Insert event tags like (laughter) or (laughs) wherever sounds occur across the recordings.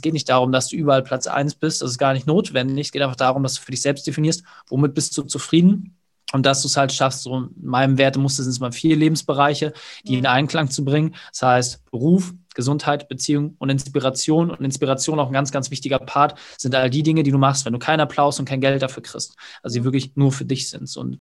geht nicht darum, dass du überall Platz 1 bist, das ist gar nicht notwendig. Es geht einfach darum, dass du für dich selbst definierst, womit bist du zufrieden und dass du es halt schaffst, so in meinem Wertemuster sind es mal vier Lebensbereiche, die in Einklang zu bringen. Das heißt, Beruf, Gesundheit, Beziehung und Inspiration. Und Inspiration auch ein ganz, ganz wichtiger Part sind all die Dinge, die du machst, wenn du keinen Applaus und kein Geld dafür kriegst. Also die wirklich nur für dich sind. Und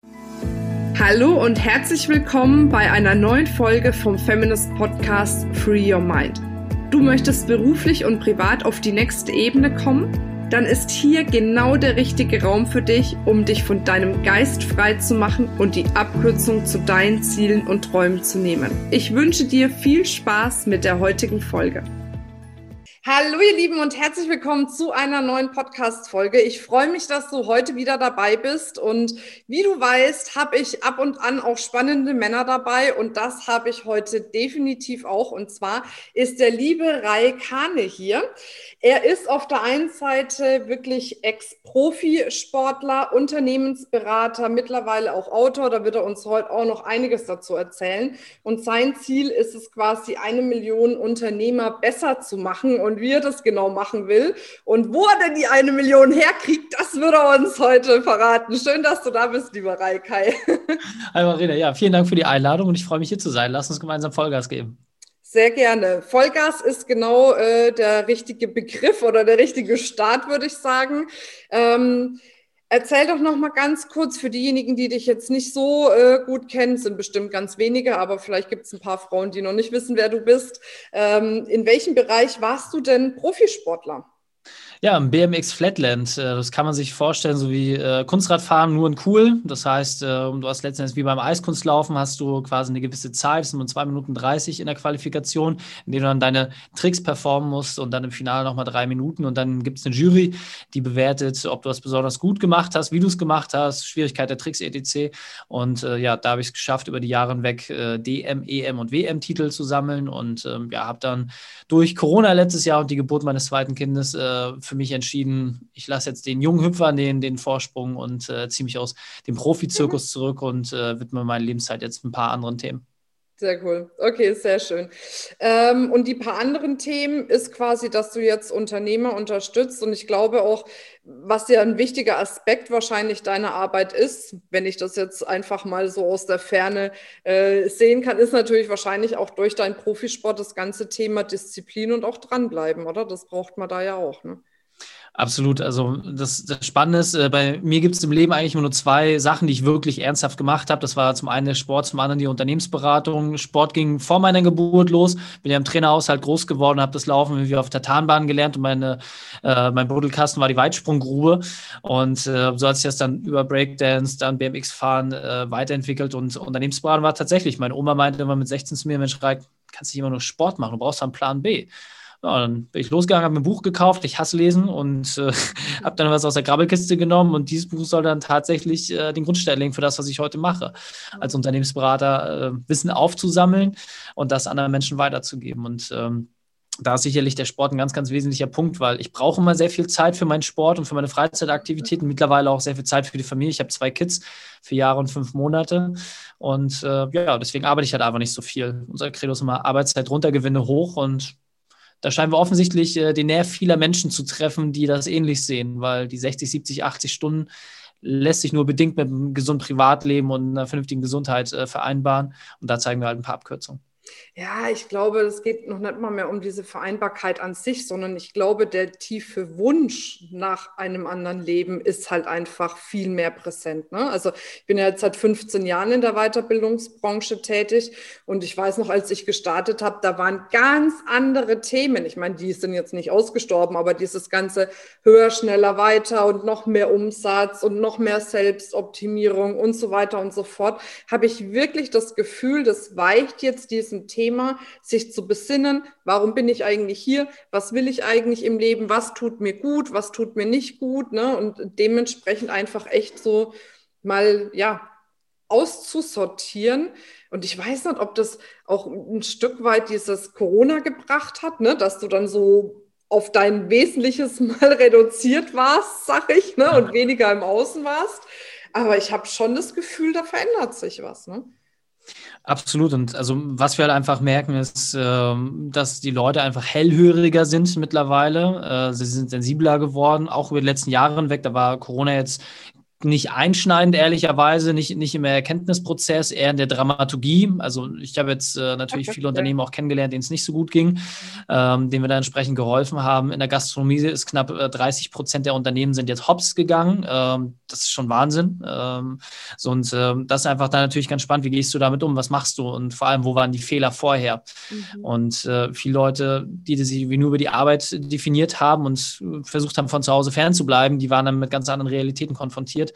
Hallo und herzlich willkommen bei einer neuen Folge vom Feminist Podcast Free Your Mind. Du möchtest beruflich und privat auf die nächste Ebene kommen? dann ist hier genau der richtige Raum für dich, um dich von deinem Geist frei zu machen und die Abkürzung zu deinen Zielen und Träumen zu nehmen. Ich wünsche dir viel Spaß mit der heutigen Folge. Hallo ihr Lieben und herzlich willkommen zu einer neuen Podcast-Folge. Ich freue mich, dass du heute wieder dabei bist. Und wie du weißt, habe ich ab und an auch spannende Männer dabei. Und das habe ich heute definitiv auch. Und zwar ist der liebe Rai Kane hier. Er ist auf der einen Seite wirklich Ex-Profisportler, Unternehmensberater, mittlerweile auch Autor, da wird er uns heute auch noch einiges dazu erzählen. Und sein Ziel ist es quasi eine Million Unternehmer besser zu machen. Und und wie er das genau machen will. Und wo er denn die eine Million herkriegt, das wird er uns heute verraten. Schön, dass du da bist, lieber Reikai. (laughs) Hi Marina, ja, vielen Dank für die Einladung und ich freue mich hier zu sein. Lass uns gemeinsam Vollgas geben. Sehr gerne. Vollgas ist genau äh, der richtige Begriff oder der richtige Start, würde ich sagen. Ähm, Erzähl doch noch mal ganz kurz für diejenigen, die dich jetzt nicht so äh, gut kennen, sind bestimmt ganz wenige, aber vielleicht gibt es ein paar Frauen, die noch nicht wissen, wer du bist. Ähm, in welchem Bereich warst du denn Profisportler? Ja, im BMX Flatland. Äh, das kann man sich vorstellen, so wie äh, Kunstradfahren, nur in cool. Das heißt, äh, du hast letztendlich wie beim Eiskunstlaufen, hast du quasi eine gewisse Zeit, das sind nur 2 Minuten 30 in der Qualifikation, in der du dann deine Tricks performen musst und dann im Finale nochmal drei Minuten. Und dann gibt es eine Jury, die bewertet, ob du das besonders gut gemacht hast, wie du es gemacht hast, Schwierigkeit der Tricks, etc. Und äh, ja, da habe ich es geschafft, über die Jahre hinweg DM, EM und WM-Titel zu sammeln und ähm, ja, habe dann durch Corona letztes Jahr und die Geburt meines zweiten Kindes äh, für mich entschieden, ich lasse jetzt den jungen Hüpfer den, den Vorsprung und äh, ziehe mich aus dem Profizirkus mhm. zurück und äh, widme meine Lebenszeit jetzt ein paar anderen Themen. Sehr cool. Okay, sehr schön. Ähm, und die paar anderen Themen ist quasi, dass du jetzt Unternehmer unterstützt. Und ich glaube auch, was ja ein wichtiger Aspekt wahrscheinlich deiner Arbeit ist, wenn ich das jetzt einfach mal so aus der Ferne äh, sehen kann, ist natürlich wahrscheinlich auch durch deinen Profisport das ganze Thema Disziplin und auch dranbleiben, oder? Das braucht man da ja auch. Ne? Absolut. Also das, das Spannende ist, äh, bei mir gibt es im Leben eigentlich nur zwei Sachen, die ich wirklich ernsthaft gemacht habe. Das war zum einen der Sport, zum anderen die Unternehmensberatung. Sport ging vor meiner Geburt los. Bin ja im Trainerhaushalt groß geworden, habe das Laufen wie auf der Tarnbahn gelernt und meine, äh, mein Buddelkasten war die Weitsprunggrube. Und äh, so hat sich das dann über Breakdance, dann BMX-Fahren äh, weiterentwickelt. Und Unternehmensberatung war tatsächlich, meine Oma meinte immer mit 16 zu mir, Mensch, Reik, kannst nicht immer nur Sport machen, du brauchst einen Plan B. Ja, dann bin ich losgegangen, habe mir ein Buch gekauft, ich hasse lesen und äh, (laughs) habe dann was aus der Grabbelkiste genommen und dieses Buch soll dann tatsächlich äh, den Grundstein legen für das, was ich heute mache, als Unternehmensberater, äh, Wissen aufzusammeln und das anderen Menschen weiterzugeben. Und ähm, da ist sicherlich der Sport ein ganz, ganz wesentlicher Punkt, weil ich brauche immer sehr viel Zeit für meinen Sport und für meine Freizeitaktivitäten, mittlerweile auch sehr viel Zeit für die Familie. Ich habe zwei Kids, vier Jahre und fünf Monate und äh, ja, deswegen arbeite ich halt einfach nicht so viel. Unser Credo ist immer Arbeitszeit runter, Gewinne hoch und da scheinen wir offensichtlich äh, den Nerv vieler Menschen zu treffen, die das ähnlich sehen, weil die 60, 70, 80 Stunden lässt sich nur bedingt mit einem gesunden Privatleben und einer vernünftigen Gesundheit äh, vereinbaren. Und da zeigen wir halt ein paar Abkürzungen. Ja, ich glaube, es geht noch nicht mal mehr um diese Vereinbarkeit an sich, sondern ich glaube, der tiefe Wunsch nach einem anderen Leben ist halt einfach viel mehr präsent. Ne? Also ich bin ja jetzt seit 15 Jahren in der Weiterbildungsbranche tätig und ich weiß noch, als ich gestartet habe, da waren ganz andere Themen. Ich meine, die sind jetzt nicht ausgestorben, aber dieses ganze höher, schneller, weiter und noch mehr Umsatz und noch mehr Selbstoptimierung und so weiter und so fort, habe ich wirklich das Gefühl, das weicht jetzt diesen diesem Thema, sich zu besinnen, warum bin ich eigentlich hier, was will ich eigentlich im Leben, was tut mir gut, was tut mir nicht gut, ne? und dementsprechend einfach echt so mal, ja, auszusortieren. Und ich weiß nicht, ob das auch ein Stück weit dieses Corona gebracht hat, ne? dass du dann so auf dein Wesentliches (laughs) mal reduziert warst, sag ich, ne? und weniger im Außen warst. Aber ich habe schon das Gefühl, da verändert sich was. Ne? Absolut. Und also was wir halt einfach merken, ist, äh, dass die Leute einfach hellhöriger sind mittlerweile. Äh, sie sind sensibler geworden, auch über die letzten Jahre hinweg. Da war Corona jetzt nicht einschneidend, ehrlicherweise, nicht, nicht im Erkenntnisprozess, eher in der Dramaturgie. Also ich habe jetzt äh, natürlich viele Unternehmen auch kennengelernt, denen es nicht so gut ging, ähm, denen wir da entsprechend geholfen haben. In der Gastronomie ist knapp äh, 30 Prozent der Unternehmen sind jetzt hops gegangen. Ähm, das ist schon Wahnsinn. Ähm, so, und äh, das ist einfach dann natürlich ganz spannend. Wie gehst du damit um? Was machst du? Und vor allem, wo waren die Fehler vorher? Mhm. Und äh, viele Leute, die sich wie nur über die Arbeit definiert haben und versucht haben, von zu Hause fernzubleiben, die waren dann mit ganz anderen Realitäten konfrontiert.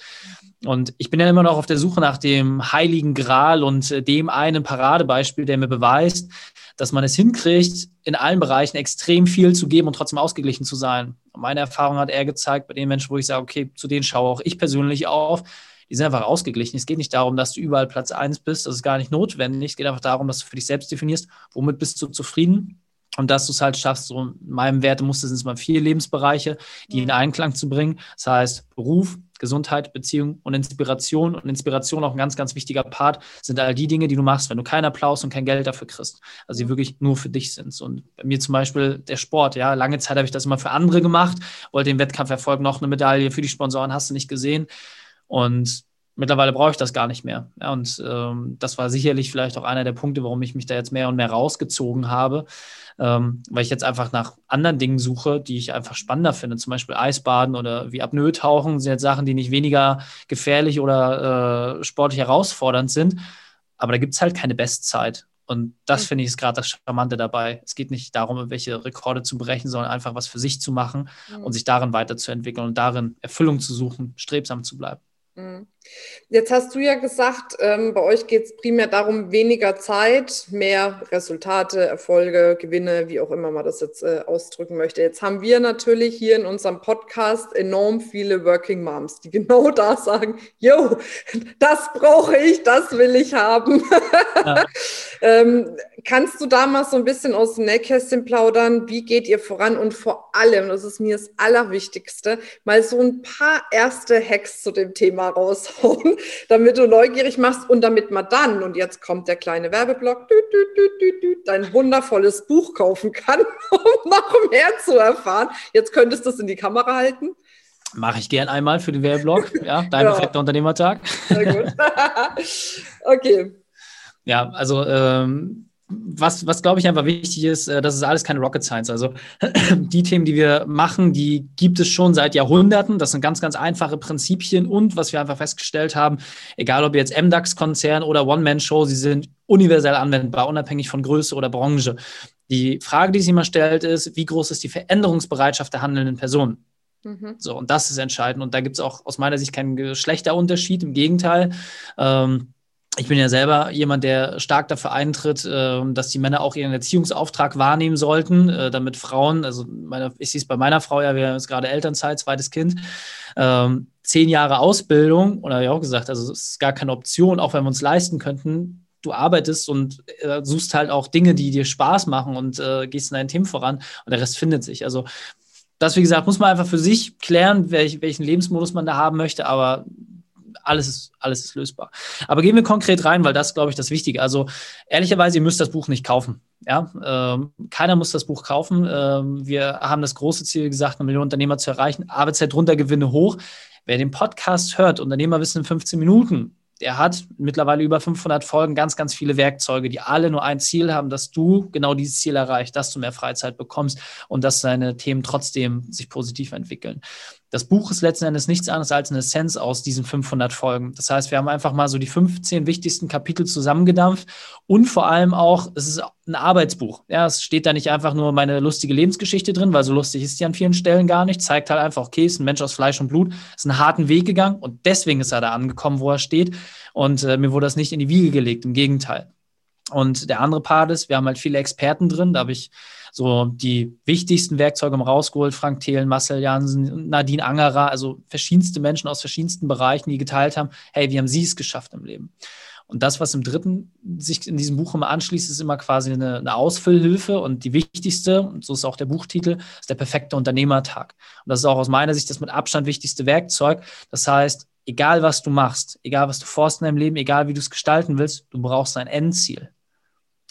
Und ich bin ja immer noch auf der Suche nach dem heiligen Gral und äh, dem einen Paradebeispiel, der mir beweist, dass man es hinkriegt, in allen Bereichen extrem viel zu geben und trotzdem ausgeglichen zu sein. Und meine Erfahrung hat er gezeigt, bei den Menschen, wo ich sage, okay, zu denen schaue auch ich persönlich auf, die sind einfach ausgeglichen. Es geht nicht darum, dass du überall Platz 1 bist, das ist gar nicht notwendig. Es geht einfach darum, dass du für dich selbst definierst, womit bist du zufrieden und dass du es halt schaffst, so in meinem Wertemuster sind es mal vier Lebensbereiche, die in Einklang zu bringen. Das heißt Beruf, Gesundheit, Beziehung und Inspiration. Und Inspiration auch ein ganz, ganz wichtiger Part sind all die Dinge, die du machst, wenn du keinen Applaus und kein Geld dafür kriegst. Also die wirklich nur für dich sind. Und bei mir zum Beispiel der Sport. Ja, lange Zeit habe ich das immer für andere gemacht, wollte den Wettkampferfolg noch eine Medaille für die Sponsoren, hast du nicht gesehen. Und mittlerweile brauche ich das gar nicht mehr. Ja, und ähm, das war sicherlich vielleicht auch einer der Punkte, warum ich mich da jetzt mehr und mehr rausgezogen habe, ähm, weil ich jetzt einfach nach anderen Dingen suche, die ich einfach spannender finde. Zum Beispiel Eisbaden oder wie Apnoe tauchen sind jetzt Sachen, die nicht weniger gefährlich oder äh, sportlich herausfordernd sind. Aber da gibt es halt keine Bestzeit. Und das finde ich ist gerade das Charmante dabei. Es geht nicht darum, irgendwelche Rekorde zu brechen, sondern einfach was für sich zu machen mhm. und sich darin weiterzuentwickeln und darin Erfüllung zu suchen, strebsam zu bleiben. Mhm. Jetzt hast du ja gesagt, ähm, bei euch geht es primär darum, weniger Zeit, mehr Resultate, Erfolge, Gewinne, wie auch immer man das jetzt äh, ausdrücken möchte. Jetzt haben wir natürlich hier in unserem Podcast enorm viele Working Moms, die (laughs) genau da sagen, yo, das brauche ich, das will ich haben. Ja. (laughs) ähm, kannst du da mal so ein bisschen aus dem Nähkästchen plaudern? Wie geht ihr voran? Und vor allem, das ist mir das Allerwichtigste, mal so ein paar erste Hacks zu dem Thema raushauen, (laughs) damit du neugierig machst und damit man dann, und jetzt kommt der kleine Werbeblock, dü, dü, dü, dein wundervolles Buch kaufen kann, (laughs) um noch mehr zu erfahren. Jetzt könntest du es in die Kamera halten. Mache ich gern einmal für den Werbeblock. (laughs) Ja, dein ja. perfekter Unternehmertag. Sehr gut. okay. Ja, also ähm, was, was glaube ich einfach wichtig ist, äh, das ist alles keine Rocket Science. Also (clears throat) die Themen, die wir machen, die gibt es schon seit Jahrhunderten. Das sind ganz, ganz einfache Prinzipien und was wir einfach festgestellt haben, egal ob jetzt MDAX-Konzern oder One-Man-Show, sie sind universell anwendbar, unabhängig von Größe oder Branche. Die Frage, die sich immer stellt, ist, wie groß ist die Veränderungsbereitschaft der handelnden Personen? Mhm. So, und das ist entscheidend. Und da gibt es auch aus meiner Sicht keinen Geschlechterunterschied. Im Gegenteil. Ähm, ich bin ja selber jemand, der stark dafür eintritt, ähm, dass die Männer auch ihren Erziehungsauftrag wahrnehmen sollten, äh, damit Frauen, also meine, ich sehe es bei meiner Frau ja, wir haben jetzt gerade Elternzeit, zweites Kind, ähm, zehn Jahre Ausbildung, und habe ich auch gesagt, also es ist gar keine Option, auch wenn wir uns leisten könnten, du arbeitest und äh, suchst halt auch Dinge, die dir Spaß machen und äh, gehst in dein Team voran und der Rest findet sich. Also das, wie gesagt, muss man einfach für sich klären, welch, welchen Lebensmodus man da haben möchte, aber alles ist, alles ist lösbar. Aber gehen wir konkret rein, weil das, glaube ich, das Wichtige. Also ehrlicherweise, ihr müsst das Buch nicht kaufen. Ja, ähm, keiner muss das Buch kaufen. Ähm, wir haben das große Ziel gesagt, eine Million Unternehmer zu erreichen. Arbeitszeit runter, Gewinne hoch. Wer den Podcast hört, Unternehmer wissen in 15 Minuten, der hat mittlerweile über 500 Folgen, ganz, ganz viele Werkzeuge, die alle nur ein Ziel haben, dass du genau dieses Ziel erreichst, dass du mehr Freizeit bekommst und dass deine Themen trotzdem sich positiv entwickeln. Das Buch ist letzten Endes nichts anderes als eine Essenz aus diesen 500 Folgen. Das heißt, wir haben einfach mal so die 15 wichtigsten Kapitel zusammengedampft und vor allem auch, es ist ein Arbeitsbuch. Ja, es steht da nicht einfach nur meine lustige Lebensgeschichte drin, weil so lustig ist die an vielen Stellen gar nicht. Zeigt halt einfach, okay, ist ein Mensch aus Fleisch und Blut, ist einen harten Weg gegangen und deswegen ist er da angekommen, wo er steht. Und äh, mir wurde das nicht in die Wiege gelegt, im Gegenteil. Und der andere Part ist, wir haben halt viele Experten drin. Da habe ich so die wichtigsten Werkzeuge rausgeholt. Frank Thelen, Marcel Jansen, Nadine Angerer, also verschiedenste Menschen aus verschiedensten Bereichen, die geteilt haben, hey, wie haben Sie es geschafft im Leben? Und das, was im dritten sich in diesem Buch immer anschließt, ist immer quasi eine, eine, Ausfüllhilfe. Und die wichtigste, und so ist auch der Buchtitel, ist der perfekte Unternehmertag. Und das ist auch aus meiner Sicht das mit Abstand wichtigste Werkzeug. Das heißt, egal was du machst, egal was du vorst in deinem Leben, egal wie du es gestalten willst, du brauchst ein Endziel.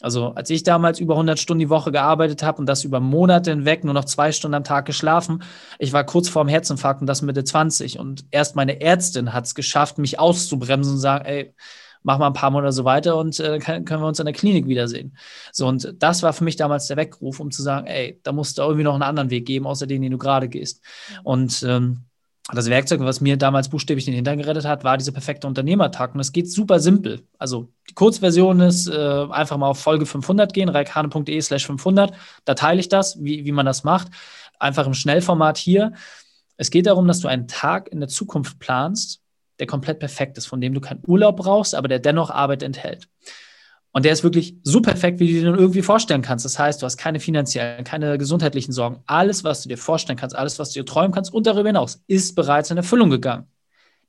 Also als ich damals über 100 Stunden die Woche gearbeitet habe und das über Monate hinweg, nur noch zwei Stunden am Tag geschlafen, ich war kurz vorm Herzinfarkt und das Mitte 20 und erst meine Ärztin hat es geschafft, mich auszubremsen und sagen, ey, mach mal ein paar Monate so weiter und äh, können wir uns in der Klinik wiedersehen. So, und das war für mich damals der Weckruf, um zu sagen, ey, da musst du irgendwie noch einen anderen Weg geben, außer den, den du gerade gehst. Und ähm, das Werkzeug, was mir damals buchstäblich den Hintern gerettet hat, war dieser perfekte Unternehmertag. Und es geht super simpel. Also die Kurzversion ist äh, einfach mal auf Folge 500 gehen, reikane.de slash 500. Da teile ich das, wie, wie man das macht. Einfach im Schnellformat hier. Es geht darum, dass du einen Tag in der Zukunft planst, der komplett perfekt ist, von dem du keinen Urlaub brauchst, aber der dennoch Arbeit enthält. Und der ist wirklich so perfekt, wie du dir irgendwie vorstellen kannst. Das heißt, du hast keine finanziellen, keine gesundheitlichen Sorgen. Alles, was du dir vorstellen kannst, alles, was du dir träumen kannst und darüber hinaus, ist bereits in Erfüllung gegangen.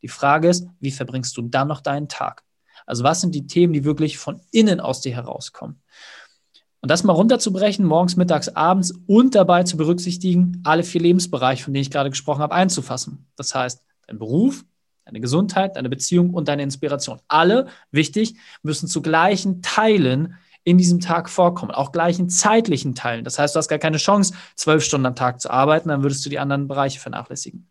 Die Frage ist, wie verbringst du dann noch deinen Tag? Also was sind die Themen, die wirklich von innen aus dir herauskommen? Und das mal runterzubrechen, morgens, mittags, abends und dabei zu berücksichtigen, alle vier Lebensbereiche, von denen ich gerade gesprochen habe, einzufassen. Das heißt, dein Beruf, deine Gesundheit, deine Beziehung und deine Inspiration. Alle, wichtig, müssen zu gleichen Teilen in diesem Tag vorkommen, auch gleichen zeitlichen Teilen. Das heißt, du hast gar keine Chance, zwölf Stunden am Tag zu arbeiten, dann würdest du die anderen Bereiche vernachlässigen.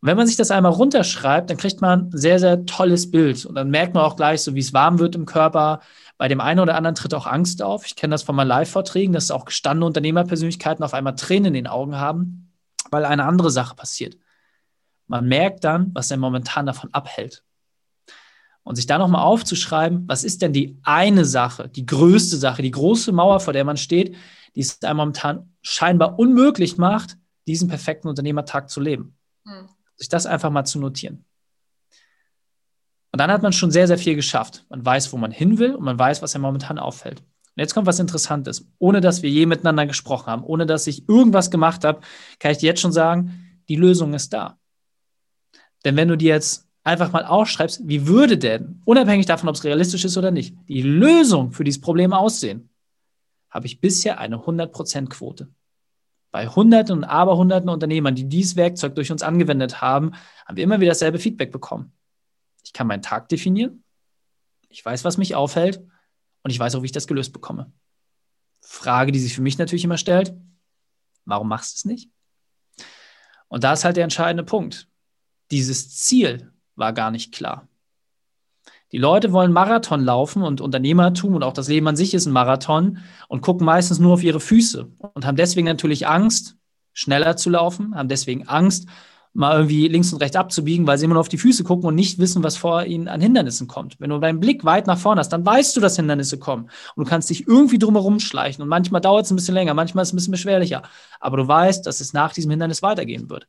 Wenn man sich das einmal runterschreibt, dann kriegt man ein sehr, sehr tolles Bild. Und dann merkt man auch gleich, so wie es warm wird im Körper. Bei dem einen oder anderen tritt auch Angst auf. Ich kenne das von meinen Live-Vorträgen, dass auch gestandene Unternehmerpersönlichkeiten auf einmal Tränen in den Augen haben, weil eine andere Sache passiert. Man merkt dann, was er momentan davon abhält. Und sich da nochmal aufzuschreiben, was ist denn die eine Sache, die größte Sache, die große Mauer, vor der man steht, die es einem momentan scheinbar unmöglich macht, diesen perfekten Unternehmertag zu leben. Hm. Sich das einfach mal zu notieren. Und dann hat man schon sehr, sehr viel geschafft. Man weiß, wo man hin will und man weiß, was er momentan auffällt. Und jetzt kommt was Interessantes. Ohne dass wir je miteinander gesprochen haben, ohne dass ich irgendwas gemacht habe, kann ich dir jetzt schon sagen, die Lösung ist da. Denn wenn du dir jetzt einfach mal aufschreibst, wie würde denn, unabhängig davon, ob es realistisch ist oder nicht, die Lösung für dieses Problem aussehen, habe ich bisher eine 100%-Quote. Bei Hunderten und Aberhunderten Unternehmern, die dieses Werkzeug durch uns angewendet haben, haben wir immer wieder dasselbe Feedback bekommen. Ich kann meinen Tag definieren, ich weiß, was mich aufhält und ich weiß auch, wie ich das gelöst bekomme. Frage, die sich für mich natürlich immer stellt, warum machst du es nicht? Und da ist halt der entscheidende Punkt dieses Ziel war gar nicht klar. Die Leute wollen Marathon laufen und Unternehmertum und auch das Leben an sich ist ein Marathon und gucken meistens nur auf ihre Füße und haben deswegen natürlich Angst, schneller zu laufen, haben deswegen Angst, mal irgendwie links und rechts abzubiegen, weil sie immer nur auf die Füße gucken und nicht wissen, was vor ihnen an Hindernissen kommt. Wenn du deinen Blick weit nach vorne hast, dann weißt du, dass Hindernisse kommen und du kannst dich irgendwie drumherum schleichen und manchmal dauert es ein bisschen länger, manchmal ist es ein bisschen beschwerlicher, aber du weißt, dass es nach diesem Hindernis weitergehen wird.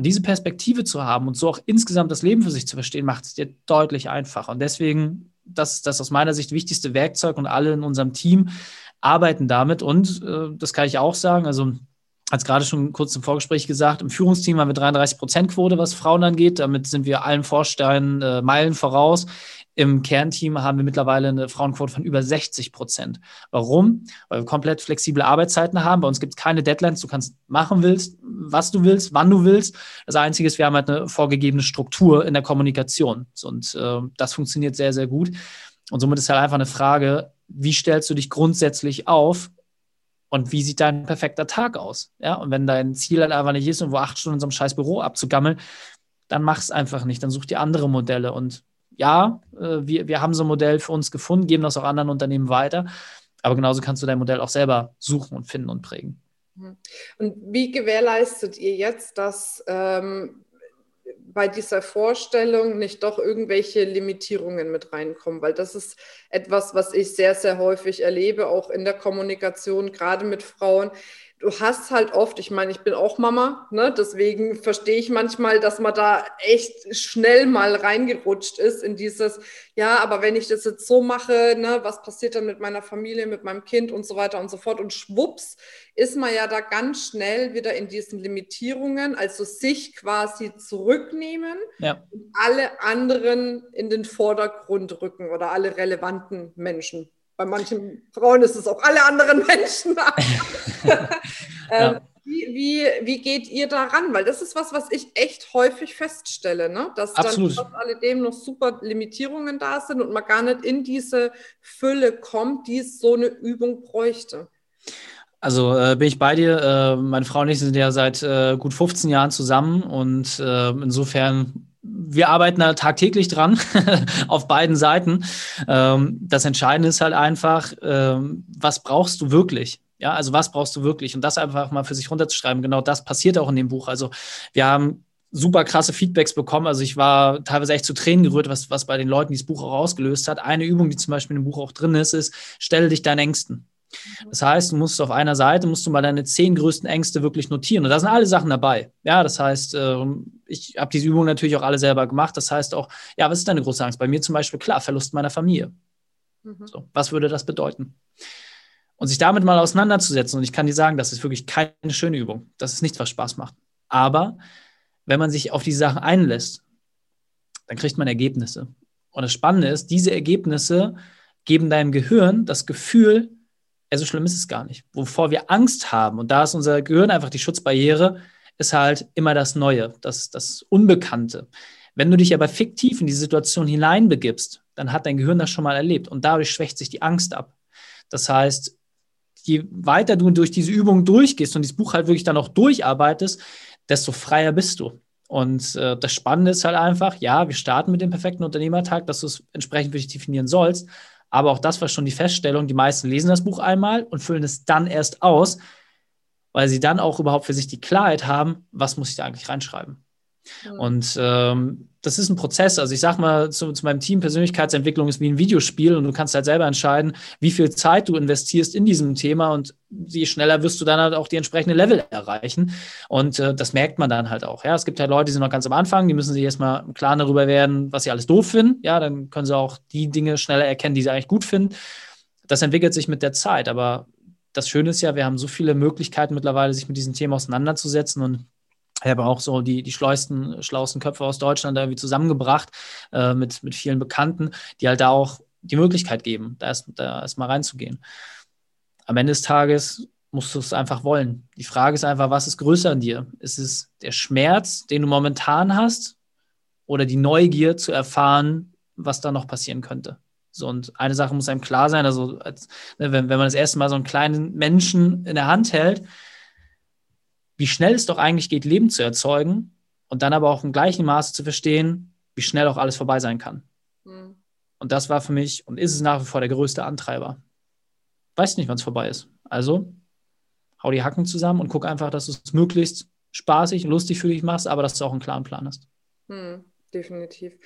Und diese Perspektive zu haben und so auch insgesamt das Leben für sich zu verstehen, macht es dir deutlich einfacher. Und deswegen, das ist das aus meiner Sicht wichtigste Werkzeug und alle in unserem Team arbeiten damit. Und äh, das kann ich auch sagen, also als gerade schon kurz im Vorgespräch gesagt, im Führungsteam haben wir 33 Prozent Quote, was Frauen angeht. Damit sind wir allen Vorsteinen äh, Meilen voraus. Im Kernteam haben wir mittlerweile eine Frauenquote von über 60 Prozent. Warum? Weil wir komplett flexible Arbeitszeiten haben. Bei uns gibt es keine Deadlines. Du kannst machen willst, was du willst, wann du willst. Das Einzige ist, wir haben halt eine vorgegebene Struktur in der Kommunikation. Und äh, das funktioniert sehr, sehr gut. Und somit ist halt einfach eine Frage, wie stellst du dich grundsätzlich auf und wie sieht dein perfekter Tag aus? Ja, und wenn dein Ziel halt einfach nicht ist, irgendwo acht Stunden in so einem scheiß Büro abzugammeln, dann mach es einfach nicht. Dann such dir andere Modelle. Und ja, äh, wir, wir haben so ein Modell für uns gefunden, geben das auch anderen Unternehmen weiter. Aber genauso kannst du dein Modell auch selber suchen und finden und prägen. Mhm. Und wie gewährleistet ihr jetzt, dass ähm, bei dieser Vorstellung nicht doch irgendwelche Limitierungen mit reinkommen? Weil das ist etwas, was ich sehr, sehr häufig erlebe, auch in der Kommunikation, gerade mit Frauen du hast halt oft, ich meine, ich bin auch Mama, ne? deswegen verstehe ich manchmal, dass man da echt schnell mal reingerutscht ist in dieses, ja, aber wenn ich das jetzt so mache, ne, was passiert dann mit meiner Familie, mit meinem Kind und so weiter und so fort. Und schwupps ist man ja da ganz schnell wieder in diesen Limitierungen, also sich quasi zurücknehmen ja. und alle anderen in den Vordergrund rücken oder alle relevanten Menschen bei manchen Frauen ist es auch alle anderen (laughs) Menschen. (laughs) (laughs) ähm, Wie, wie, wie geht ihr da ran? Weil das ist was, was ich echt häufig feststelle, ne? dass Absolut. dann trotz alledem noch super Limitierungen da sind und man gar nicht in diese Fülle kommt, die es so eine Übung bräuchte. Also äh, bin ich bei dir. Äh, meine Frau und ich sind ja seit äh, gut 15 Jahren zusammen und äh, insofern wir arbeiten da tagtäglich dran (laughs) auf beiden Seiten. Ähm, das Entscheidende ist halt einfach, ähm, was brauchst du wirklich? Ja, also was brauchst du wirklich? Und das einfach mal für sich runterzuschreiben. Genau das passiert auch in dem Buch. Also wir haben super krasse Feedbacks bekommen. Also ich war teilweise echt zu Tränen gerührt, was, was bei den Leuten dieses Buch auch ausgelöst hat. Eine Übung, die zum Beispiel im Buch auch drin ist, ist, stelle dich deinen Ängsten. Das heißt, du musst auf einer Seite, musst du mal deine zehn größten Ängste wirklich notieren. Und da sind alle Sachen dabei. Ja, das heißt, ähm, ich habe diese Übung natürlich auch alle selber gemacht. Das heißt auch, ja, was ist deine große Angst? Bei mir zum Beispiel, klar, Verlust meiner Familie. Mhm. So, was würde das bedeuten? Und sich damit mal auseinanderzusetzen. Und ich kann dir sagen, das ist wirklich keine schöne Übung. Das ist nichts, was Spaß macht. Aber wenn man sich auf diese Sachen einlässt, dann kriegt man Ergebnisse. Und das Spannende ist, diese Ergebnisse geben deinem Gehirn das Gefühl, so schlimm ist es gar nicht. Wovor wir Angst haben, und da ist unser Gehirn einfach die Schutzbarriere, ist halt immer das Neue, das, das Unbekannte. Wenn du dich aber fiktiv in die Situation hineinbegibst, dann hat dein Gehirn das schon mal erlebt und dadurch schwächt sich die Angst ab. Das heißt, je weiter du durch diese Übung durchgehst und dieses Buch halt wirklich dann auch durcharbeitest, desto freier bist du. Und äh, das Spannende ist halt einfach, ja, wir starten mit dem perfekten Unternehmertag, dass du es entsprechend für dich definieren sollst, aber auch das war schon die Feststellung, die meisten lesen das Buch einmal und füllen es dann erst aus, weil sie dann auch überhaupt für sich die Klarheit haben, was muss ich da eigentlich reinschreiben. Mhm. Und ähm, das ist ein Prozess. Also ich sag mal zu, zu, meinem Team, Persönlichkeitsentwicklung ist wie ein Videospiel und du kannst halt selber entscheiden, wie viel Zeit du investierst in diesem Thema und je schneller wirst du dann halt auch die entsprechende Level erreichen. Und äh, das merkt man dann halt auch. Ja, es gibt halt Leute, die sind noch ganz am Anfang, die müssen sich erstmal klar darüber werden, was sie alles doof finden. Ja, dann können sie auch die Dinge schneller erkennen, die sie eigentlich gut finden. Das entwickelt sich mit der Zeit. Aber das Schöne ist ja, wir haben so viele Möglichkeiten mittlerweile, sich mit diesen Themen auseinanderzusetzen und ich habe auch so die, die schleusten, schlauesten Köpfe aus Deutschland da irgendwie zusammengebracht äh, mit, mit vielen Bekannten, die halt da auch die Möglichkeit geben, da erst, da erst mal reinzugehen. Am Ende des Tages musst du es einfach wollen. Die Frage ist einfach, was ist größer an dir? Ist es der Schmerz, den du momentan hast, oder die Neugier zu erfahren, was da noch passieren könnte? So, und eine Sache muss einem klar sein, also als, ne, wenn, wenn man das erste Mal so einen kleinen Menschen in der Hand hält, wie schnell es doch eigentlich geht, Leben zu erzeugen und dann aber auch im gleichen Maße zu verstehen, wie schnell auch alles vorbei sein kann. Mhm. Und das war für mich und ist es nach wie vor der größte Antreiber. Weiß nicht, wann es vorbei ist. Also hau die Hacken zusammen und guck einfach, dass du es möglichst spaßig, lustig für dich machst, aber dass du auch einen klaren Plan hast. Mhm definitiv.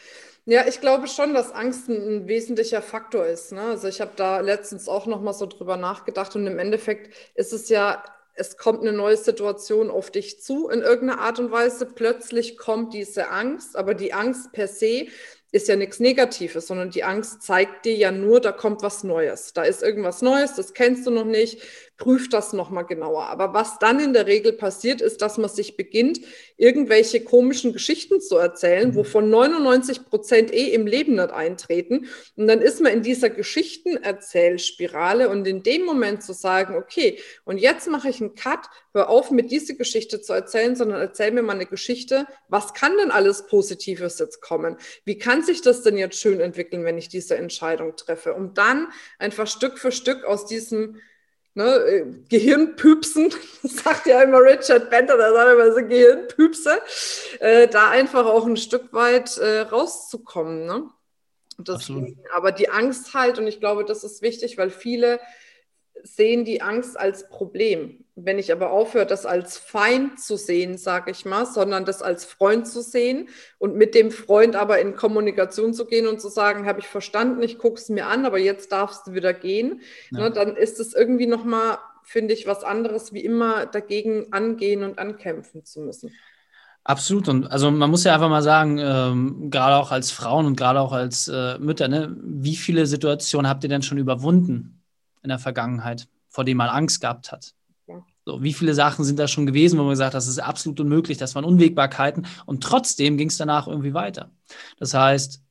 Ja, ich glaube schon, dass Angst ein, ein wesentlicher Faktor ist. Ne? Also ich habe da letztens auch noch mal so drüber nachgedacht und im Endeffekt ist es ja es kommt eine neue Situation auf dich zu in irgendeiner Art und Weise. Plötzlich kommt diese Angst, aber die Angst per se ist ja nichts Negatives, sondern die Angst zeigt dir ja nur, da kommt was Neues. Da ist irgendwas Neues, das kennst du noch nicht prüft das nochmal genauer. Aber was dann in der Regel passiert, ist, dass man sich beginnt, irgendwelche komischen Geschichten zu erzählen, mhm. wovon 99 Prozent eh im Leben nicht eintreten. Und dann ist man in dieser Geschichtenerzählspirale und in dem Moment zu sagen, okay, und jetzt mache ich einen Cut, hör auf, mit dieser Geschichte zu erzählen, sondern erzähl mir mal eine Geschichte. Was kann denn alles Positives jetzt kommen? Wie kann sich das denn jetzt schön entwickeln, wenn ich diese Entscheidung treffe? Um dann einfach Stück für Stück aus diesem ne, äh, Gehirnpüpsen, (laughs) sagt ja immer Richard Bender, da sagt er immer so Gehirnpüpse, äh, da einfach auch ein Stück weit äh, rauszukommen. Ne? Deswegen, aber die Angst halt, und ich glaube, das ist wichtig, weil viele sehen die Angst als Problem. Wenn ich aber aufhöre, das als Feind zu sehen, sage ich mal, sondern das als Freund zu sehen und mit dem Freund aber in Kommunikation zu gehen und zu sagen, habe ich verstanden, ich gucke es mir an, aber jetzt darfst du wieder gehen, ja. ne, dann ist es irgendwie nochmal, finde ich, was anderes, wie immer dagegen angehen und ankämpfen zu müssen. Absolut. Und also man muss ja einfach mal sagen, ähm, gerade auch als Frauen und gerade auch als äh, Mütter, ne, wie viele Situationen habt ihr denn schon überwunden? In der Vergangenheit, vor dem man Angst gehabt hat. So, wie viele Sachen sind da schon gewesen, wo man gesagt hat, das ist absolut unmöglich, das waren Unwägbarkeiten und trotzdem ging es danach irgendwie weiter. Das heißt,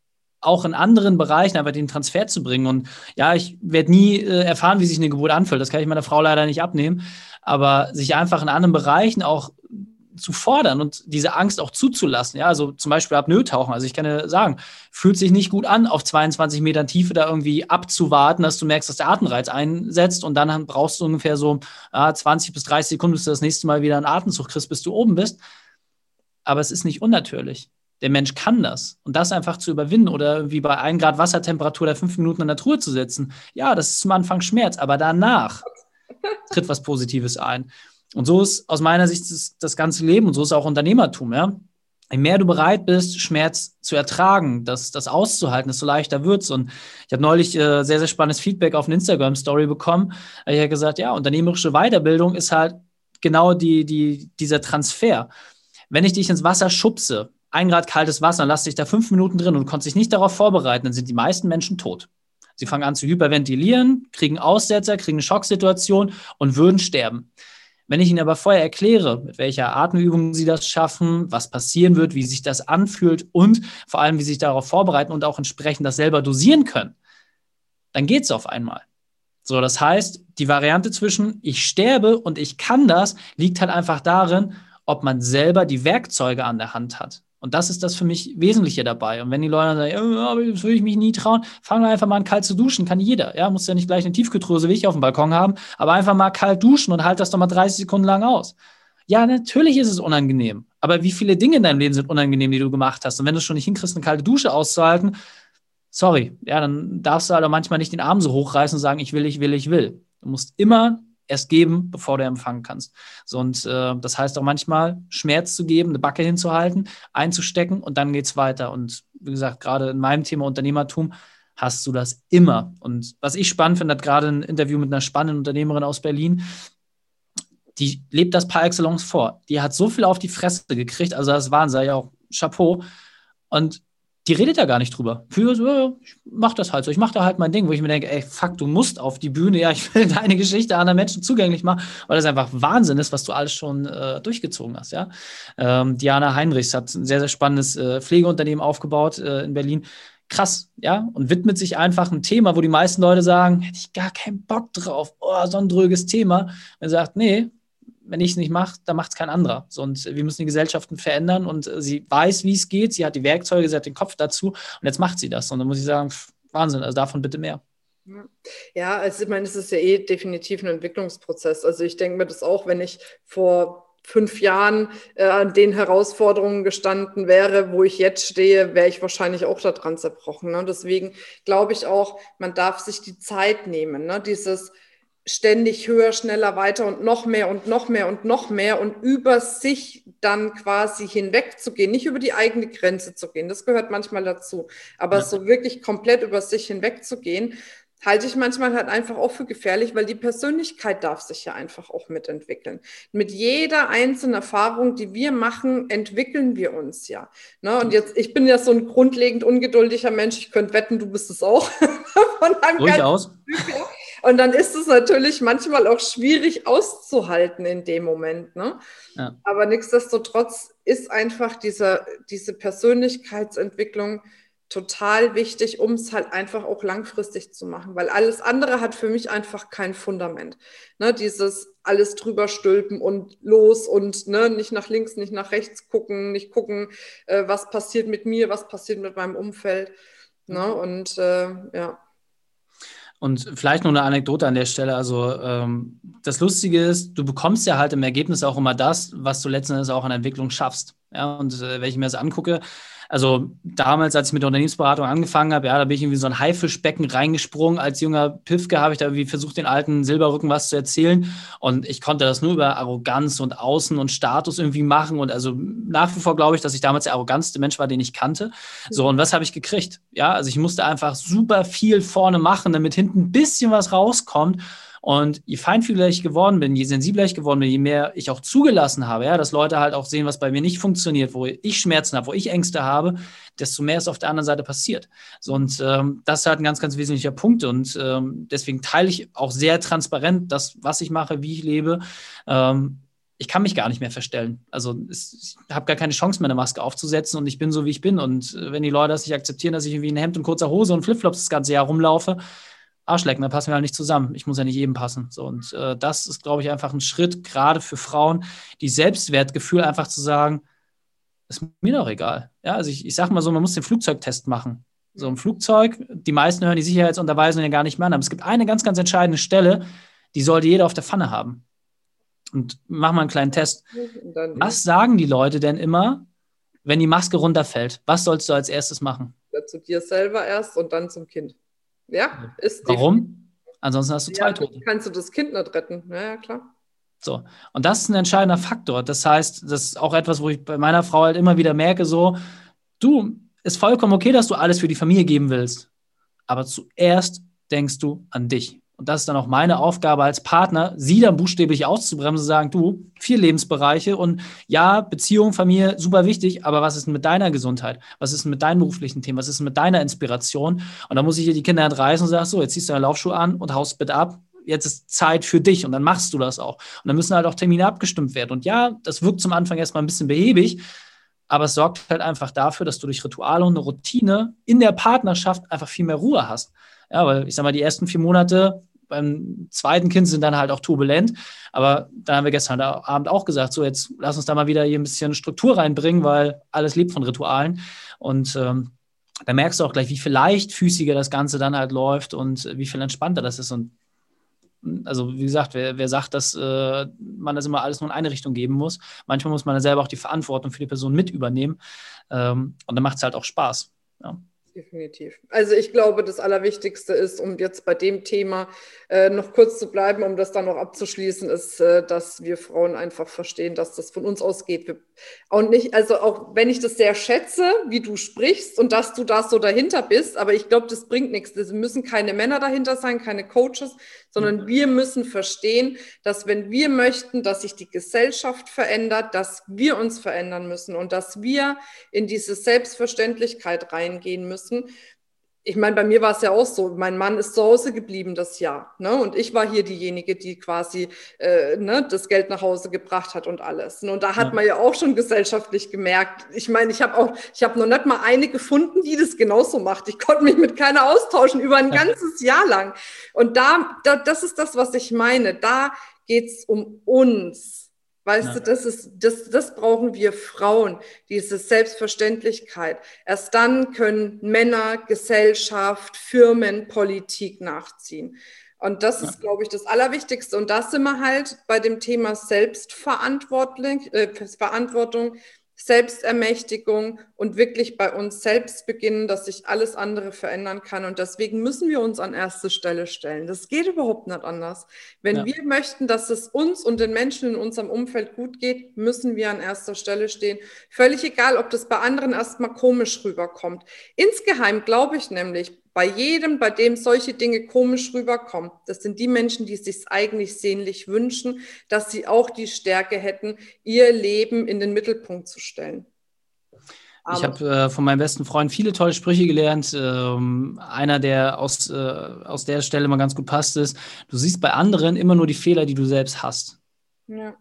auch in anderen Bereichen einfach den Transfer zu bringen. Und ja, ich werde nie äh, erfahren, wie sich eine Geburt anfühlt. Das kann ich meiner Frau leider nicht abnehmen. aber sich einfach in anderen Bereichen auch zu fordern und diese Angst auch zuzulassen. Ja, also zum Beispiel Apnoe-Tauchen. Also ich kann dir sagen, fühlt sich nicht gut an, auf 22 Metern Tiefe da irgendwie abzuwarten, dass du merkst, dass der Atemreiz einsetzt und dann brauchst du ungefähr so ah, 20 bis 30 Sekunden, bis du das nächste Mal wieder einen Atemzug kriegst, bis du oben bist. Aber es ist nicht unnatürlich. Der Mensch kann das. Und das einfach zu überwinden oder irgendwie bei 1 Grad Wassertemperatur da fünf Minuten in der Truhe zu sitzen, ja, das ist zum Anfang Schmerz, aber danach tritt was Positives ein. Und so ist aus meiner Sicht das, das ganze Leben und so ist auch Unternehmertum, ja. Je mehr du bereit bist, Schmerz zu ertragen, das, das auszuhalten, desto leichter wird es. Und ich habe neulich äh, sehr, sehr spannendes Feedback auf eine Instagram-Story bekommen. Ich habe gesagt, ja, unternehmerische Weiterbildung ist halt genau die, die, dieser Transfer. Wenn ich dich ins Wasser schubse, ein Grad kaltes Wasser, lass dich da fünf Minuten drin und konntest dich nicht darauf vorbereiten, dann sind die meisten Menschen tot. Sie fangen an zu hyperventilieren, kriegen Aussetzer, kriegen eine Schocksituation und würden sterben. Wenn ich Ihnen aber vorher erkläre, mit welcher Atemübung Sie das schaffen, was passieren wird, wie sich das anfühlt und vor allem, wie Sie sich darauf vorbereiten und auch entsprechend das selber dosieren können, dann geht es auf einmal. So, das heißt, die Variante zwischen ich sterbe und ich kann das liegt halt einfach darin, ob man selber die Werkzeuge an der Hand hat. Und das ist das für mich Wesentliche dabei. Und wenn die Leute sagen, ja, das würde ich mich nie trauen, fangen wir einfach mal an kalt zu duschen. Kann jeder. Ja, muss ja nicht gleich eine Tiefkühltruhe wie ich auf dem Balkon haben, aber einfach mal kalt duschen und halt das doch mal 30 Sekunden lang aus. Ja, natürlich ist es unangenehm. Aber wie viele Dinge in deinem Leben sind unangenehm, die du gemacht hast? Und wenn du schon nicht hinkriegst, eine kalte Dusche auszuhalten, sorry, ja, dann darfst du halt auch manchmal nicht den Arm so hochreißen und sagen, ich will, ich will, ich will. Du musst immer erst geben, bevor du empfangen kannst. So, und äh, das heißt auch manchmal, Schmerz zu geben, eine Backe hinzuhalten, einzustecken und dann geht es weiter. Und wie gesagt, gerade in meinem Thema Unternehmertum hast du das immer. Und was ich spannend finde, hat gerade ein Interview mit einer spannenden Unternehmerin aus Berlin, die lebt das par excellence vor. Die hat so viel auf die Fresse gekriegt, also das waren sie ja auch Chapeau. Und die redet ja gar nicht drüber. Für so, ich mach das halt so, ich mach da halt mein Ding, wo ich mir denke, ey, fuck, du musst auf die Bühne, ja, ich will (laughs) deine Geschichte anderen Menschen zugänglich machen, weil das einfach Wahnsinn ist, was du alles schon äh, durchgezogen hast, ja. Ähm, Diana Heinrichs hat ein sehr, sehr spannendes äh, Pflegeunternehmen aufgebaut äh, in Berlin. Krass, ja, und widmet sich einfach ein Thema, wo die meisten Leute sagen, hätte ich gar keinen Bock drauf, oh, so ein dröges Thema. Und er sagt, nee, wenn ich es nicht mache, dann macht es kein anderer. So, und wir müssen die Gesellschaften verändern und äh, sie weiß, wie es geht, sie hat die Werkzeuge, sie hat den Kopf dazu und jetzt macht sie das. Und dann muss ich sagen, Wahnsinn, also davon bitte mehr. Ja, also ich meine, es ist ja eh definitiv ein Entwicklungsprozess. Also ich denke mir das auch, wenn ich vor fünf Jahren äh, an den Herausforderungen gestanden wäre, wo ich jetzt stehe, wäre ich wahrscheinlich auch daran zerbrochen. Ne? Deswegen glaube ich auch, man darf sich die Zeit nehmen. Ne? Dieses ständig höher, schneller, weiter und noch mehr und noch mehr und noch mehr und über sich dann quasi hinwegzugehen, nicht über die eigene Grenze zu gehen, das gehört manchmal dazu, aber ja. so wirklich komplett über sich hinwegzugehen, halte ich manchmal halt einfach auch für gefährlich, weil die Persönlichkeit darf sich ja einfach auch mitentwickeln. Mit jeder einzelnen Erfahrung, die wir machen, entwickeln wir uns ja. Ne? Und jetzt, ich bin ja so ein grundlegend ungeduldiger Mensch, ich könnte wetten, du bist es auch. (laughs) Durchaus. Und dann ist es natürlich manchmal auch schwierig auszuhalten in dem Moment. Ne? Ja. Aber nichtsdestotrotz ist einfach diese, diese Persönlichkeitsentwicklung total wichtig, um es halt einfach auch langfristig zu machen, weil alles andere hat für mich einfach kein Fundament. Ne, dieses alles drüber stülpen und los und ne, nicht nach links, nicht nach rechts gucken, nicht gucken, äh, was passiert mit mir, was passiert mit meinem Umfeld. Ne, und äh, ja. Und vielleicht noch eine Anekdote an der Stelle. Also ähm, das Lustige ist, du bekommst ja halt im Ergebnis auch immer das, was du letzten Endes auch an Entwicklung schaffst. Ja, und äh, wenn ich mir das angucke, also damals, als ich mit der Unternehmensberatung angefangen habe, ja, da bin ich irgendwie so ein Haifischbecken reingesprungen. Als junger Pifke habe ich da irgendwie versucht, den alten Silberrücken was zu erzählen. Und ich konnte das nur über Arroganz und Außen und Status irgendwie machen. Und also nach wie vor glaube ich, dass ich damals der arroganteste Mensch war, den ich kannte. So, und was habe ich gekriegt? Ja, also ich musste einfach super viel vorne machen, damit hinten ein bisschen was rauskommt. Und je feinfühliger ich geworden bin, je sensibler ich geworden bin, je mehr ich auch zugelassen habe, ja, dass Leute halt auch sehen, was bei mir nicht funktioniert, wo ich Schmerzen habe, wo ich Ängste habe, desto mehr ist auf der anderen Seite passiert. So, und ähm, das ist halt ein ganz, ganz wesentlicher Punkt. Und ähm, deswegen teile ich auch sehr transparent das, was ich mache, wie ich lebe. Ähm, ich kann mich gar nicht mehr verstellen. Also ich habe gar keine Chance mehr, eine Maske aufzusetzen und ich bin so, wie ich bin. Und äh, wenn die Leute das nicht akzeptieren, dass ich irgendwie ein Hemd und kurzer Hose und Flipflops das ganze Jahr rumlaufe, Arschlecken, da passen wir halt nicht zusammen. Ich muss ja nicht jedem passen. So, und äh, das ist, glaube ich, einfach ein Schritt, gerade für Frauen, die Selbstwertgefühl einfach zu sagen, ist mir doch egal. Ja, also ich, ich sage mal so, man muss den Flugzeugtest machen. So ein Flugzeug, die meisten hören die Sicherheitsunterweisungen ja gar nicht mehr an, aber es gibt eine ganz, ganz entscheidende Stelle, die sollte jeder auf der Pfanne haben. Und mach mal einen kleinen Test. Was sagen die Leute denn immer, wenn die Maske runterfällt? Was sollst du als erstes machen? Ja, zu dir selber erst und dann zum Kind. Ja, ist Warum? Ansonsten hast du zwei ja, Tote. Kannst du das Kind nicht retten? Ja, ja, klar. So. Und das ist ein entscheidender Faktor. Das heißt, das ist auch etwas, wo ich bei meiner Frau halt immer wieder merke: so, du, ist vollkommen okay, dass du alles für die Familie geben willst. Aber zuerst denkst du an dich. Und das ist dann auch meine Aufgabe als Partner, sie dann buchstäblich auszubremsen, sagen, du, vier Lebensbereiche und ja, Beziehung, Familie, super wichtig, aber was ist denn mit deiner Gesundheit? Was ist denn mit deinen beruflichen Themen? Was ist denn mit deiner Inspiration? Und dann muss ich hier die Kinder entreißen und sagen, so, jetzt ziehst du deine Laufschuhe an und haust bitte ab. Jetzt ist Zeit für dich und dann machst du das auch. Und dann müssen halt auch Termine abgestimmt werden. Und ja, das wirkt zum Anfang erstmal ein bisschen behäbig, aber es sorgt halt einfach dafür, dass du durch Rituale und eine Routine in der Partnerschaft einfach viel mehr Ruhe hast. Ja, weil ich sag mal, die ersten vier Monate beim zweiten Kind sind dann halt auch turbulent. Aber da haben wir gestern Abend auch gesagt, so jetzt lass uns da mal wieder hier ein bisschen Struktur reinbringen, weil alles lebt von Ritualen. Und ähm, da merkst du auch gleich, wie viel leichtfüßiger das Ganze dann halt läuft und wie viel entspannter das ist. Und also wie gesagt, wer, wer sagt, dass äh, man das immer alles nur in eine Richtung geben muss, manchmal muss man dann selber auch die Verantwortung für die Person mit übernehmen. Ähm, und dann macht es halt auch Spaß. Ja. Definitiv. Also ich glaube, das Allerwichtigste ist, um jetzt bei dem Thema äh, noch kurz zu bleiben, um das dann noch abzuschließen, ist, äh, dass wir Frauen einfach verstehen, dass das von uns ausgeht. Und nicht, also auch wenn ich das sehr schätze, wie du sprichst und dass du da so dahinter bist, aber ich glaube, das bringt nichts. Es müssen keine Männer dahinter sein, keine Coaches, sondern mhm. wir müssen verstehen, dass wenn wir möchten, dass sich die Gesellschaft verändert, dass wir uns verändern müssen und dass wir in diese Selbstverständlichkeit reingehen müssen ich meine, bei mir war es ja auch so, mein Mann ist zu Hause geblieben das Jahr. Ne? Und ich war hier diejenige, die quasi äh, ne, das Geld nach Hause gebracht hat und alles. Und da hat ja. man ja auch schon gesellschaftlich gemerkt. Ich meine, ich habe auch, ich habe noch nicht mal eine gefunden, die das genauso macht. Ich konnte mich mit keiner austauschen über ein ganzes Jahr lang. Und da, da das ist das, was ich meine. Da geht's um uns Weißt ja. du, das ist, das, das brauchen wir Frauen, diese Selbstverständlichkeit. Erst dann können Männer, Gesellschaft, Firmen, Politik nachziehen. Und das ja. ist, glaube ich, das Allerwichtigste. Und da sind wir halt bei dem Thema Selbstverantwortung, äh, Verantwortung Selbstermächtigung und wirklich bei uns selbst beginnen, dass sich alles andere verändern kann. Und deswegen müssen wir uns an erste Stelle stellen. Das geht überhaupt nicht anders. Wenn ja. wir möchten, dass es uns und den Menschen in unserem Umfeld gut geht, müssen wir an erster Stelle stehen. Völlig egal, ob das bei anderen erstmal komisch rüberkommt. Insgeheim glaube ich nämlich, bei jedem, bei dem solche Dinge komisch rüberkommen, das sind die Menschen, die sich eigentlich sehnlich wünschen, dass sie auch die Stärke hätten, ihr Leben in den Mittelpunkt zu stellen. Ich habe äh, von meinem besten Freund viele tolle Sprüche gelernt. Ähm, einer, der aus, äh, aus der Stelle mal ganz gut passt, ist, du siehst bei anderen immer nur die Fehler, die du selbst hast. Ja.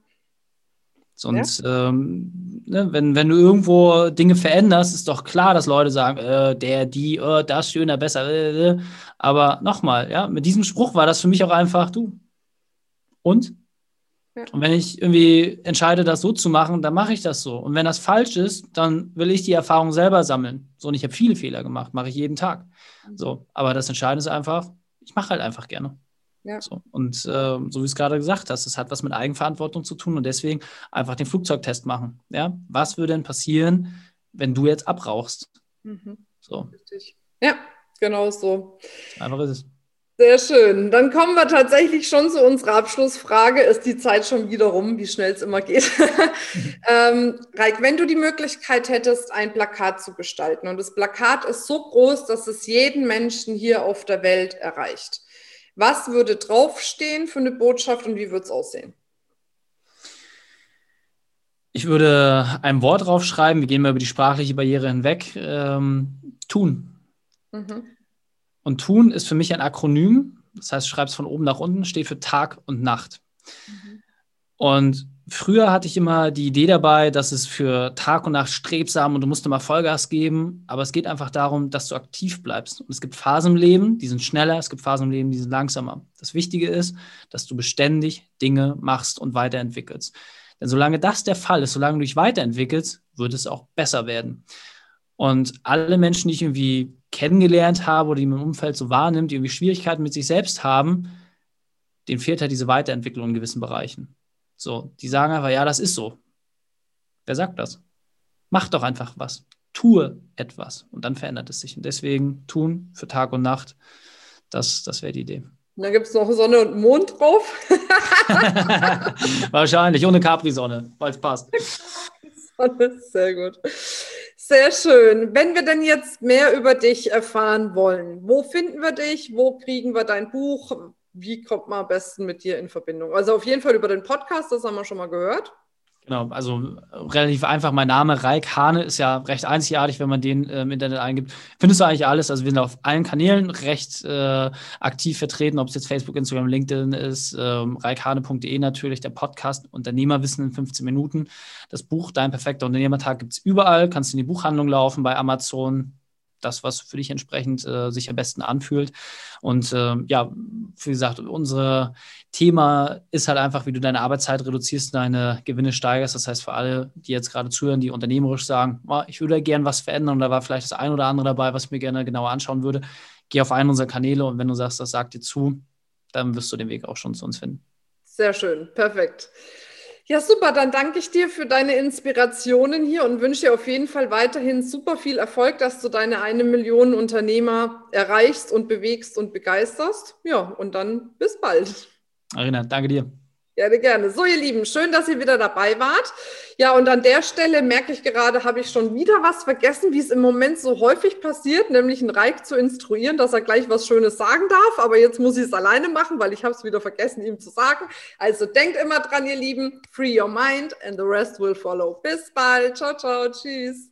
Und ja. ähm, ne, wenn, wenn du irgendwo Dinge veränderst, ist doch klar, dass Leute sagen, äh, der, die, äh, das schöner, besser. Äh, äh. aber nochmal, ja, mit diesem Spruch war das für mich auch einfach, du. Und? Ja. Und wenn ich irgendwie entscheide, das so zu machen, dann mache ich das so. Und wenn das falsch ist, dann will ich die Erfahrung selber sammeln. So, und ich habe viele Fehler gemacht, mache ich jeden Tag. Mhm. So, aber das Entscheidende ist einfach, ich mache halt einfach gerne. Ja. So, und äh, so wie es gerade gesagt hast, es hat was mit Eigenverantwortung zu tun und deswegen einfach den Flugzeugtest machen. Ja? Was würde denn passieren, wenn du jetzt abrauchst? Mhm. So. Richtig. Ja, genau so. Einfach ist es. Sehr schön. Dann kommen wir tatsächlich schon zu unserer Abschlussfrage. Ist die Zeit schon wieder rum, wie schnell es immer geht? (laughs) ähm, Reik, wenn du die Möglichkeit hättest, ein Plakat zu gestalten und das Plakat ist so groß, dass es jeden Menschen hier auf der Welt erreicht. Was würde draufstehen für eine Botschaft und wie würde es aussehen? Ich würde ein Wort draufschreiben, wir gehen mal über die sprachliche Barriere hinweg. Ähm, tun. Mhm. Und tun ist für mich ein Akronym. Das heißt, schreib es von oben nach unten, steht für Tag und Nacht. Mhm. Und früher hatte ich immer die Idee dabei, dass es für Tag und Nacht strebsam und du musst immer Vollgas geben. Aber es geht einfach darum, dass du aktiv bleibst. Und es gibt Phasen im Leben, die sind schneller, es gibt Phasen im Leben, die sind langsamer. Das Wichtige ist, dass du beständig Dinge machst und weiterentwickelst. Denn solange das der Fall ist, solange du dich weiterentwickelst, wird es auch besser werden. Und alle Menschen, die ich irgendwie kennengelernt habe oder die mein Umfeld so wahrnimmt, die irgendwie Schwierigkeiten mit sich selbst haben, denen fehlt halt diese Weiterentwicklung in gewissen Bereichen. So, die sagen einfach, ja, das ist so. Wer sagt das? Mach doch einfach was. Tue etwas und dann verändert es sich. Und deswegen tun für Tag und Nacht, das, das wäre die Idee. Und dann gibt es noch Sonne und Mond drauf. (laughs) Wahrscheinlich, ohne Capri-Sonne, weil es passt. Sonne, sehr gut. Sehr schön. Wenn wir denn jetzt mehr über dich erfahren wollen, wo finden wir dich? Wo kriegen wir dein Buch? Wie kommt man am besten mit dir in Verbindung? Also auf jeden Fall über den Podcast, das haben wir schon mal gehört. Genau, also relativ einfach. Mein Name Raik Hane ist ja recht einzigartig, wenn man den äh, im Internet eingibt. Findest du eigentlich alles? Also wir sind auf allen Kanälen recht äh, aktiv vertreten, ob es jetzt Facebook, Instagram, LinkedIn ist, ähm, reikhane.de natürlich, der Podcast Unternehmerwissen in 15 Minuten. Das Buch Dein perfekter Unternehmertag gibt es überall, kannst in die Buchhandlung laufen, bei Amazon, das, was für dich entsprechend äh, sich am besten anfühlt. Und äh, ja, wie gesagt, unser Thema ist halt einfach, wie du deine Arbeitszeit reduzierst, deine Gewinne steigerst. Das heißt, für alle, die jetzt gerade zuhören, die unternehmerisch sagen, oh, ich würde gern was verändern und da war vielleicht das ein oder andere dabei, was ich mir gerne genauer anschauen würde, geh auf einen unserer Kanäle und wenn du sagst, das sagt dir zu, dann wirst du den Weg auch schon zu uns finden. Sehr schön, perfekt. Ja, super. Dann danke ich dir für deine Inspirationen hier und wünsche dir auf jeden Fall weiterhin super viel Erfolg, dass du deine eine Million Unternehmer erreichst und bewegst und begeisterst. Ja, und dann bis bald. Arina, danke dir. Gerne, gerne. So, ihr Lieben, schön, dass ihr wieder dabei wart. Ja, und an der Stelle merke ich gerade, habe ich schon wieder was vergessen, wie es im Moment so häufig passiert, nämlich einen Reich zu instruieren, dass er gleich was Schönes sagen darf. Aber jetzt muss ich es alleine machen, weil ich habe es wieder vergessen, ihm zu sagen. Also denkt immer dran, ihr Lieben, free your mind and the rest will follow. Bis bald. Ciao, ciao. Tschüss.